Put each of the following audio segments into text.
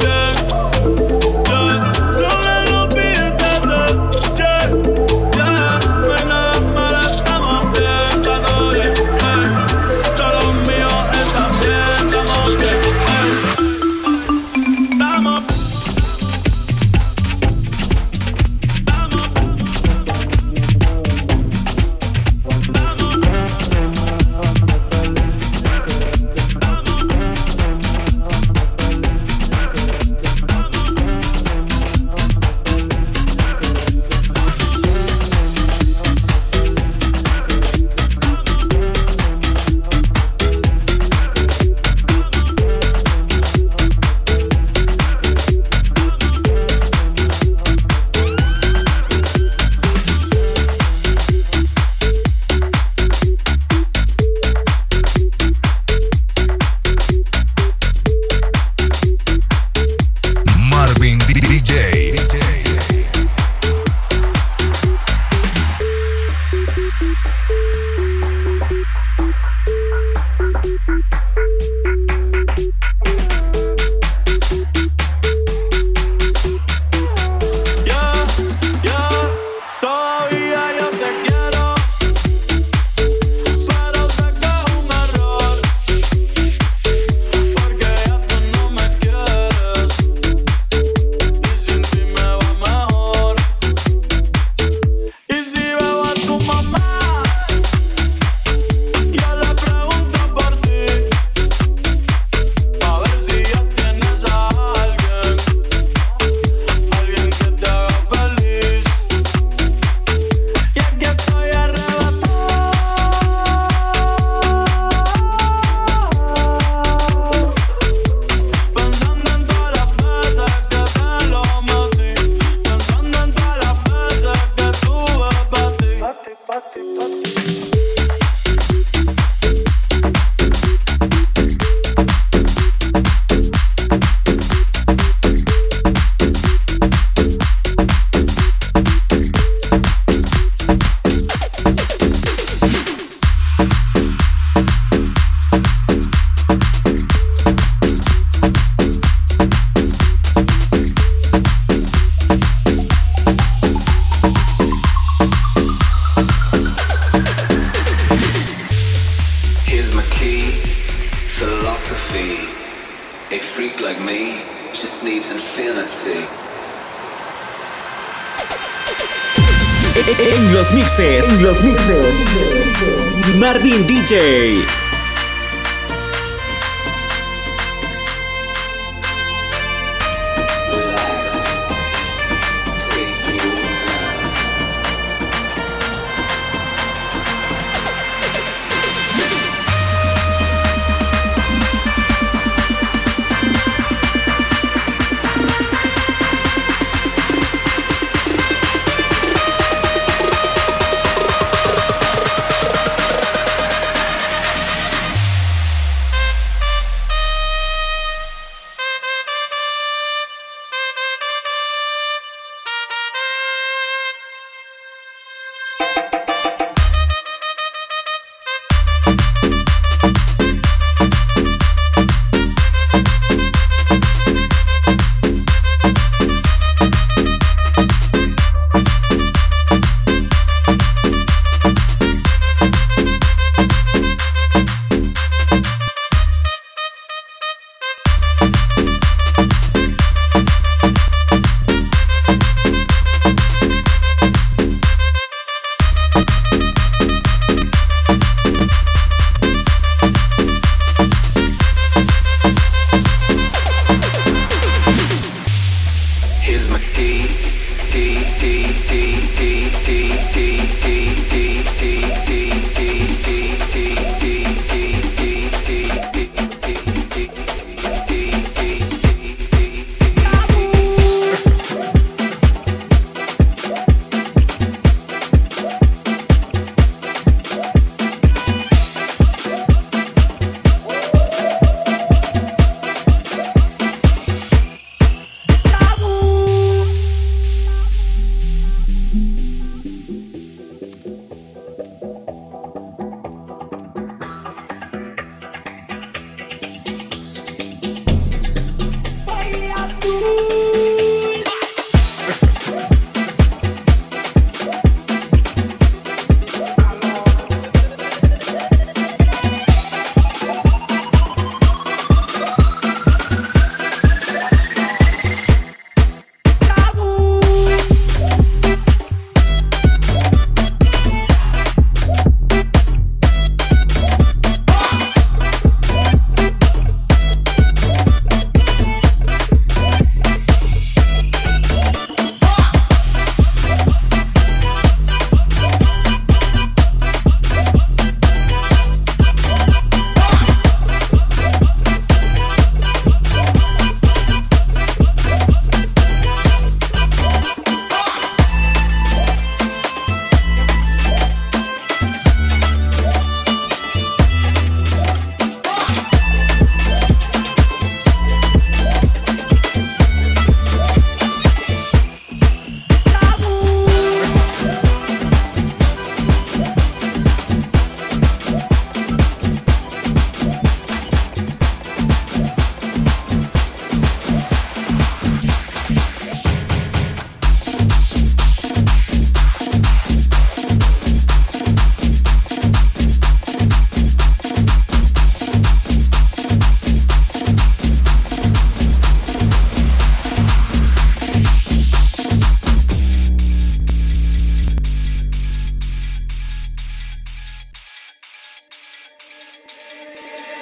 Yeah. DJ.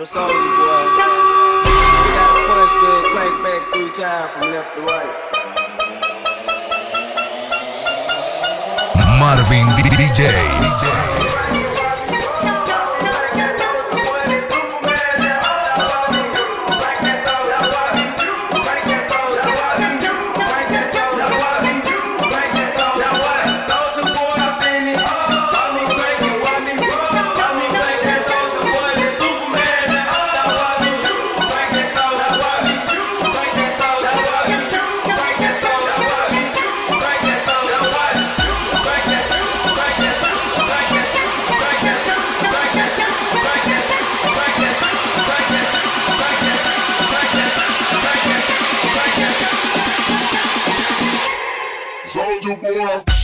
The soldier boy. Took out a punch, crank back three times from left to right. Marvin DJ. DJ. Yeah.